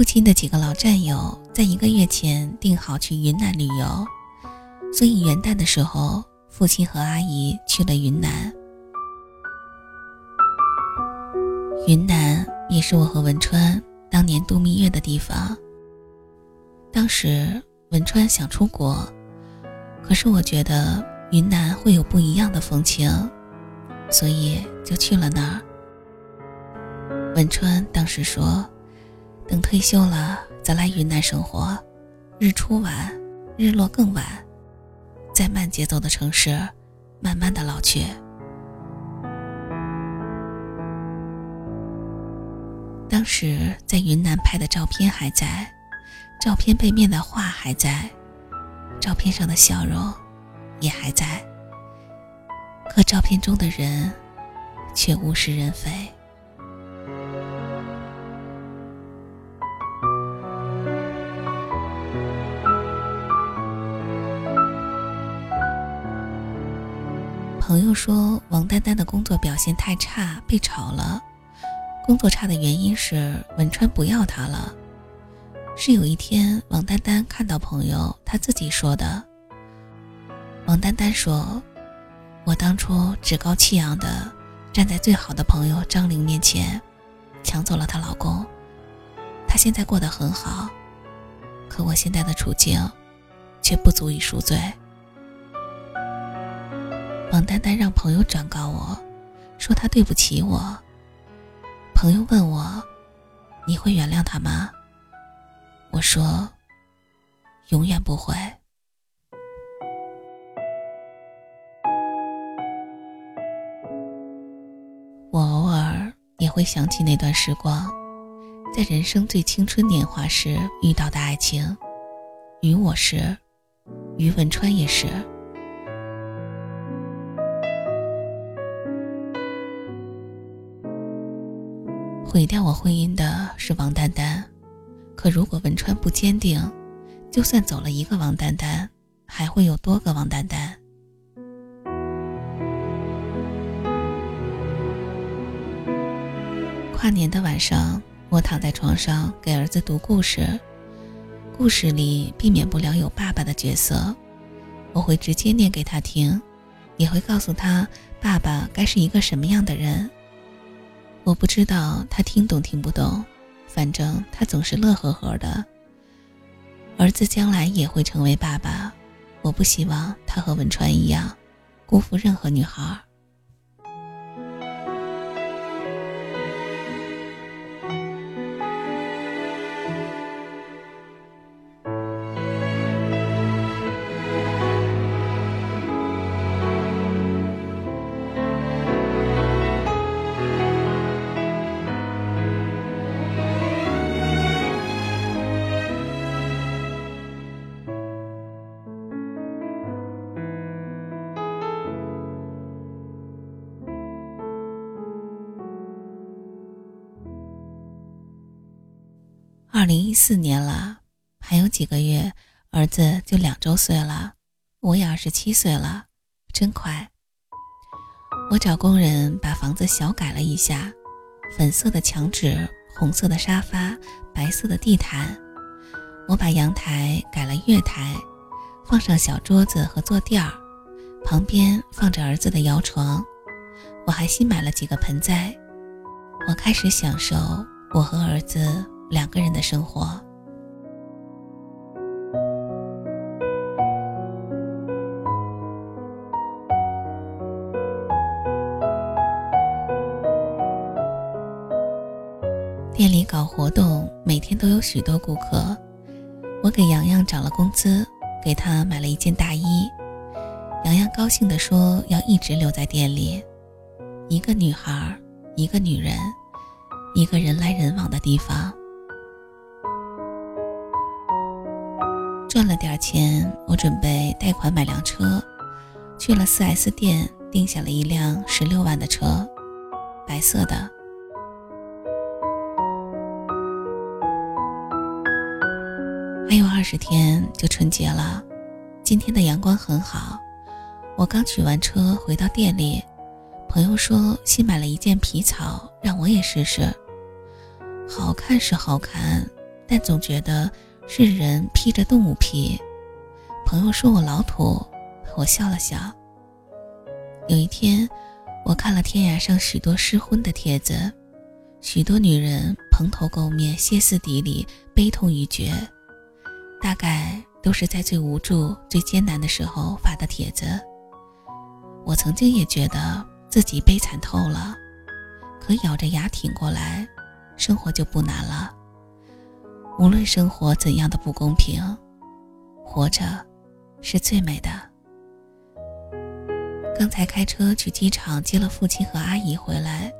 父亲的几个老战友在一个月前订好去云南旅游，所以元旦的时候，父亲和阿姨去了云南。云南也是我和文川当年度蜜月的地方。当时文川想出国，可是我觉得云南会有不一样的风情，所以就去了那儿。文川当时说。等退休了再来云南生活，日出晚，日落更晚，在慢节奏的城市，慢慢的老去。当时在云南拍的照片还在，照片背面的画还在，照片上的笑容也还在，可照片中的人却物是人非。朋友说王丹丹的工作表现太差，被炒了。工作差的原因是文川不要她了。是有一天王丹丹看到朋友，她自己说的。王丹丹说：“我当初趾高气扬的站在最好的朋友张玲面前，抢走了她老公。她现在过得很好，可我现在的处境，却不足以赎罪。”王丹丹让朋友转告我，说他对不起我。朋友问我：“你会原谅他吗？”我说：“永远不会。”我偶尔也会想起那段时光，在人生最青春年华时遇到的爱情，于我是，于文川也是。毁掉我婚姻的是王丹丹，可如果文川不坚定，就算走了一个王丹丹，还会有多个王丹丹。跨年的晚上，我躺在床上给儿子读故事，故事里避免不了有爸爸的角色，我会直接念给他听，也会告诉他爸爸该是一个什么样的人。我不知道他听懂听不懂，反正他总是乐呵呵的。儿子将来也会成为爸爸，我不希望他和文川一样，辜负任何女孩。零一四年了，还有几个月，儿子就两周岁了，我也二十七岁了，真快。我找工人把房子小改了一下，粉色的墙纸，红色的沙发，白色的地毯。我把阳台改了月台，放上小桌子和坐垫儿，旁边放着儿子的摇床。我还新买了几个盆栽。我开始享受我和儿子。两个人的生活。店里搞活动，每天都有许多顾客。我给洋洋涨了工资，给他买了一件大衣。洋洋高兴地说：“要一直留在店里。”一个女孩，一个女人，一个人来人往的地方。赚了点钱，我准备贷款买辆车，去了 4S 店定下了一辆十六万的车，白色的。还有二十天就春节了，今天的阳光很好。我刚取完车回到店里，朋友说新买了一件皮草，让我也试试。好看是好看，但总觉得是人披着动物皮。朋友说我老土，我笑了笑。有一天，我看了天涯上许多失婚的帖子，许多女人蓬头垢面、歇斯底里、悲痛欲绝，大概都是在最无助、最艰难的时候发的帖子。我曾经也觉得自己悲惨透了，可咬着牙挺过来，生活就不难了。无论生活怎样的不公平，活着是最美的。刚才开车去机场接了父亲和阿姨回来，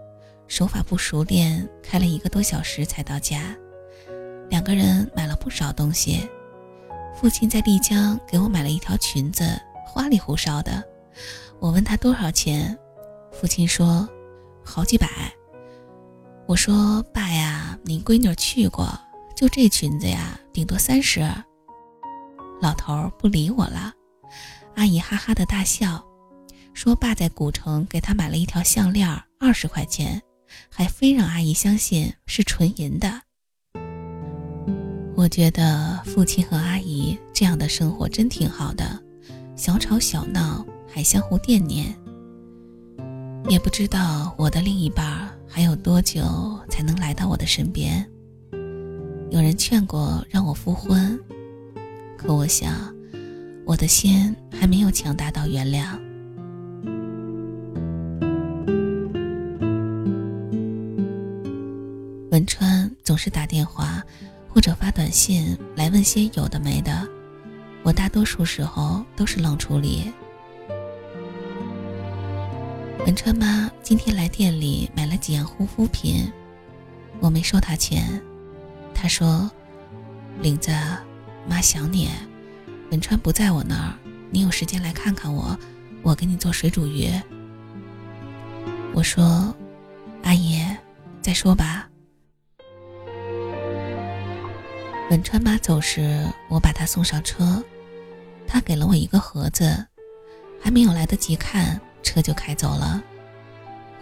手法不熟练，开了一个多小时才到家。两个人买了不少东西，父亲在丽江给我买了一条裙子，花里胡哨的。我问他多少钱，父亲说好几百。我说爸呀，你闺女去过，就这裙子呀，顶多三十。老头不理我了，阿姨哈哈的大笑，说爸在古城给她买了一条项链，二十块钱，还非让阿姨相信是纯银的。我觉得父亲和阿姨这样的生活真挺好的，小吵小闹。还相互惦念，也不知道我的另一半还有多久才能来到我的身边。有人劝过让我复婚，可我想，我的心还没有强大到原谅。文川总是打电话或者发短信来问些有的没的，我大多数时候都是冷处理。文川妈今天来店里买了几样护肤品，我没收她钱。他说：“玲子，妈想你。文川不在我那儿，你有时间来看看我，我给你做水煮鱼。”我说：“阿姨，再说吧。”文川妈走时，我把她送上车，她给了我一个盒子，还没有来得及看。车就开走了。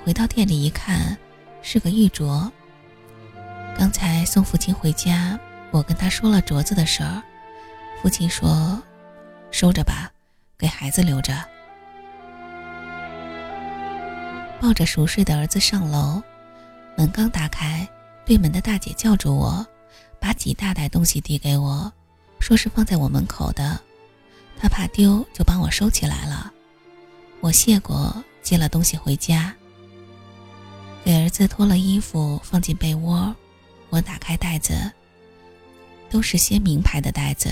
回到店里一看，是个玉镯。刚才送父亲回家，我跟他说了镯子的事儿。父亲说：“收着吧，给孩子留着。”抱着熟睡的儿子上楼，门刚打开，对门的大姐叫住我，把几大袋东西递给我，说是放在我门口的，她怕丢，就帮我收起来了。我谢过，接了东西回家，给儿子脱了衣服放进被窝。我打开袋子，都是些名牌的袋子，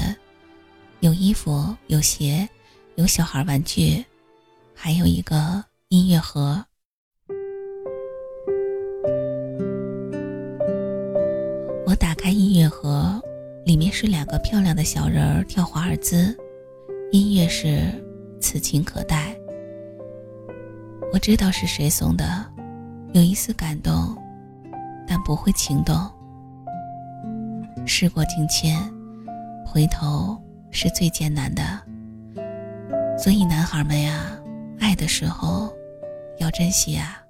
有衣服，有鞋，有小孩玩具，还有一个音乐盒。我打开音乐盒，里面是两个漂亮的小人儿跳华尔兹，音乐是《此情可待》。我知道是谁送的，有一丝感动，但不会情动。事过境迁，回头是最艰难的。所以男孩们呀，爱的时候要珍惜啊。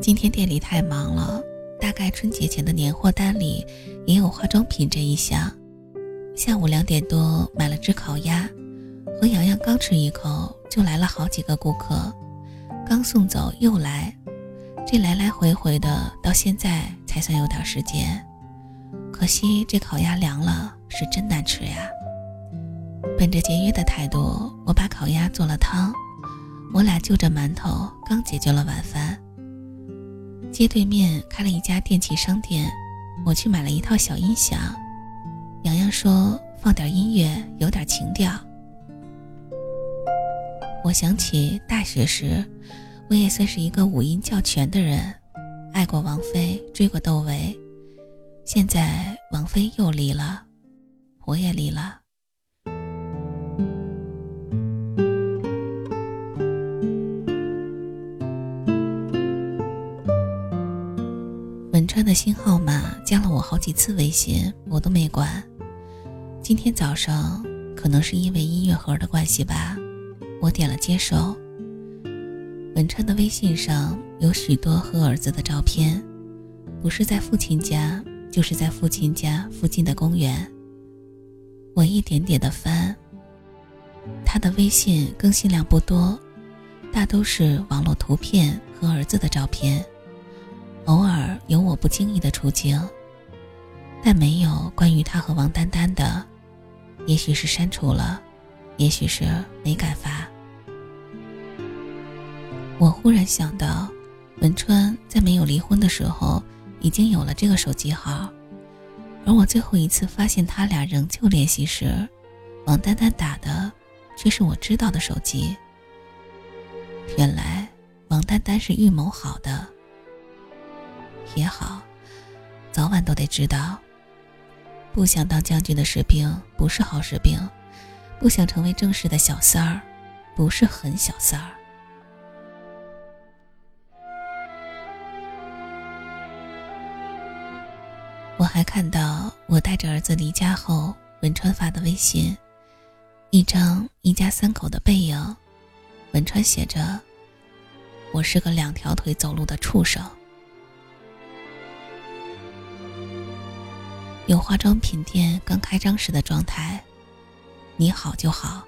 今天店里太忙了，大概春节前的年货单里也有化妆品这一项。下午两点多买了只烤鸭，和洋洋刚吃一口，就来了好几个顾客，刚送走又来，这来来回回的，到现在才算有点时间。可惜这烤鸭凉了，是真难吃呀。本着节约的态度，我把烤鸭做了汤，我俩就着馒头，刚解决了晚饭。街对面开了一家电器商店，我去买了一套小音响。洋洋说：“放点音乐，有点情调。”我想起大学时，我也算是一个五音较全的人，爱过王菲，追过窦唯。现在王菲又离了，我也离了。文川的新号码加了我好几次微信，我都没管。今天早上可能是因为音乐盒的关系吧，我点了接受。文川的微信上有许多和儿子的照片，不是在父亲家，就是在父亲家附近的公园。我一点点的翻，他的微信更新量不多，大都是网络图片和儿子的照片，偶尔有我不经意的出镜，但没有关于他和王丹丹的，也许是删除了，也许是没敢发。我忽然想到，文川在没有离婚的时候已经有了这个手机号，而我最后一次发现他俩仍旧联系时，王丹丹打的却是我知道的手机。原来王丹丹是预谋好的。也好，早晚都得知道。不想当将军的士兵不是好士兵，不想成为正式的小三儿，不是很小三儿。还看到我带着儿子离家后，文川发的微信，一张一家三口的背影，文川写着：“我是个两条腿走路的畜生。”有化妆品店刚开张时的状态，你好就好；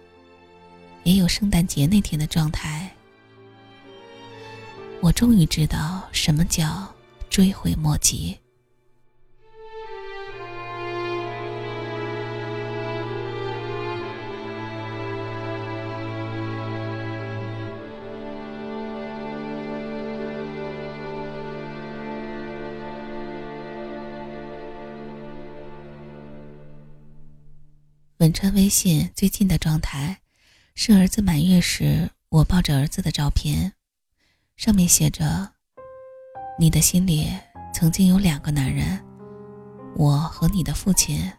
也有圣诞节那天的状态。我终于知道什么叫追悔莫及。文川微信最近的状态，是儿子满月时我抱着儿子的照片，上面写着：“你的心里曾经有两个男人，我和你的父亲，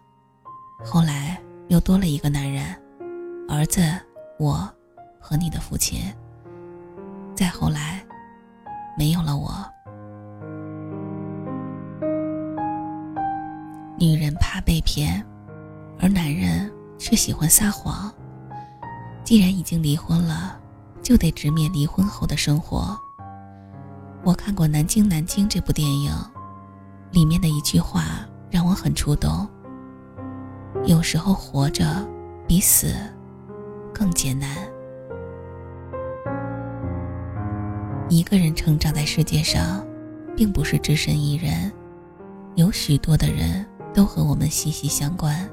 后来又多了一个男人，儿子，我和你的父亲，再后来，没有了我。女人怕被骗。”而男人却喜欢撒谎。既然已经离婚了，就得直面离婚后的生活。我看过《南京南京》这部电影，里面的一句话让我很触动。有时候活着比死更艰难。一个人成长在世界上，并不是只身一人，有许多的人都和我们息息相关。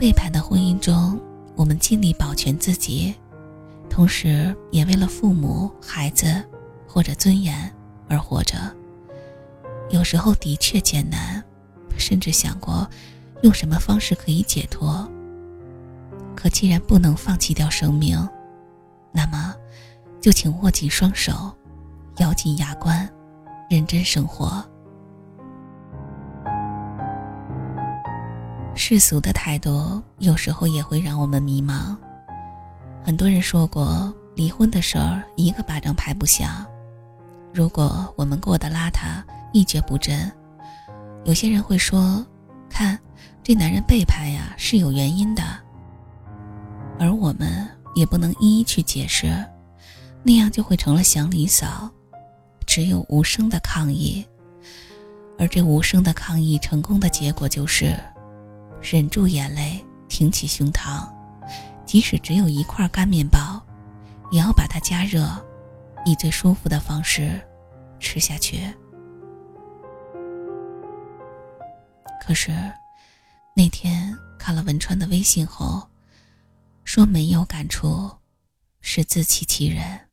背叛的婚姻中，我们尽力保全自己，同时也为了父母、孩子或者尊严而活着。有时候的确艰难，甚至想过用什么方式可以解脱。可既然不能放弃掉生命，那么就请握紧双手，咬紧牙关，认真生活。世俗的态度有时候也会让我们迷茫。很多人说过，离婚的事儿一个巴掌拍不响。如果我们过得邋遢、一蹶不振，有些人会说：“看，这男人背叛呀，是有原因的。”而我们也不能一一去解释，那样就会成了祥林嫂，只有无声的抗议。而这无声的抗议成功的结果就是。忍住眼泪，挺起胸膛，即使只有一块干面包，也要把它加热，以最舒服的方式吃下去。可是那天看了文川的微信后，说没有感触，是自欺欺人。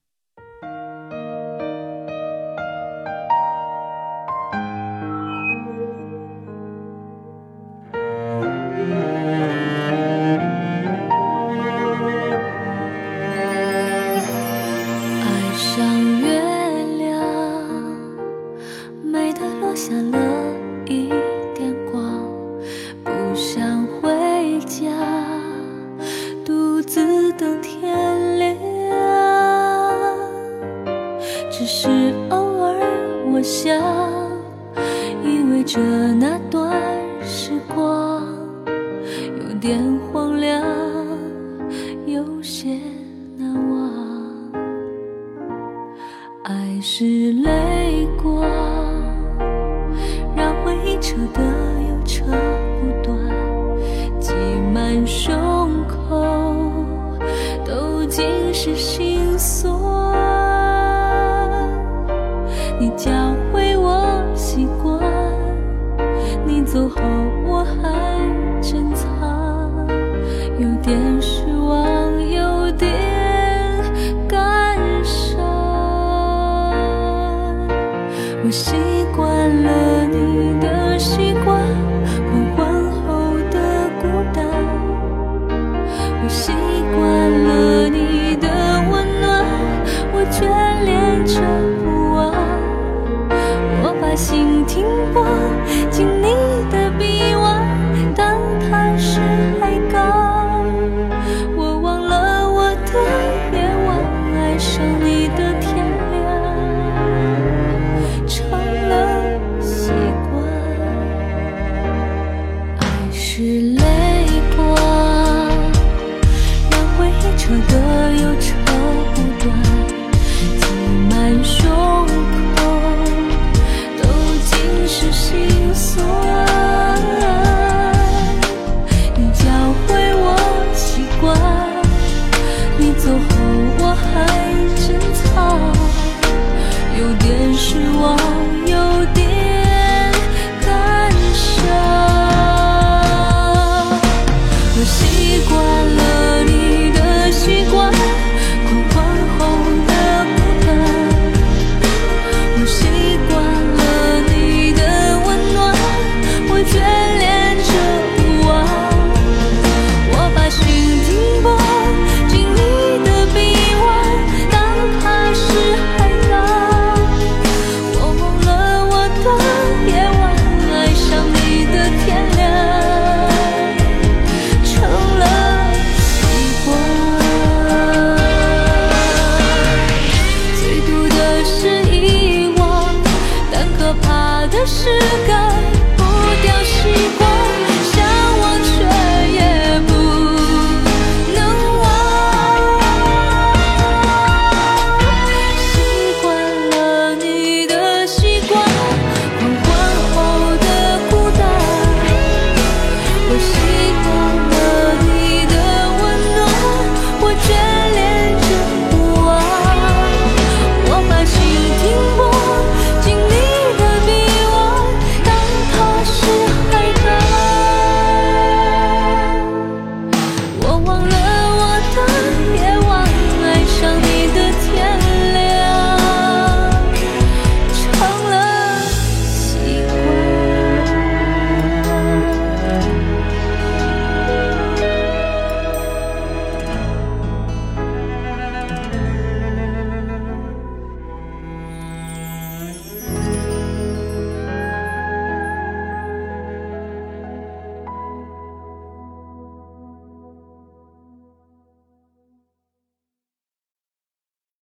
爱是泪光，让回忆扯得又扯不断，挤满胸口，都尽是。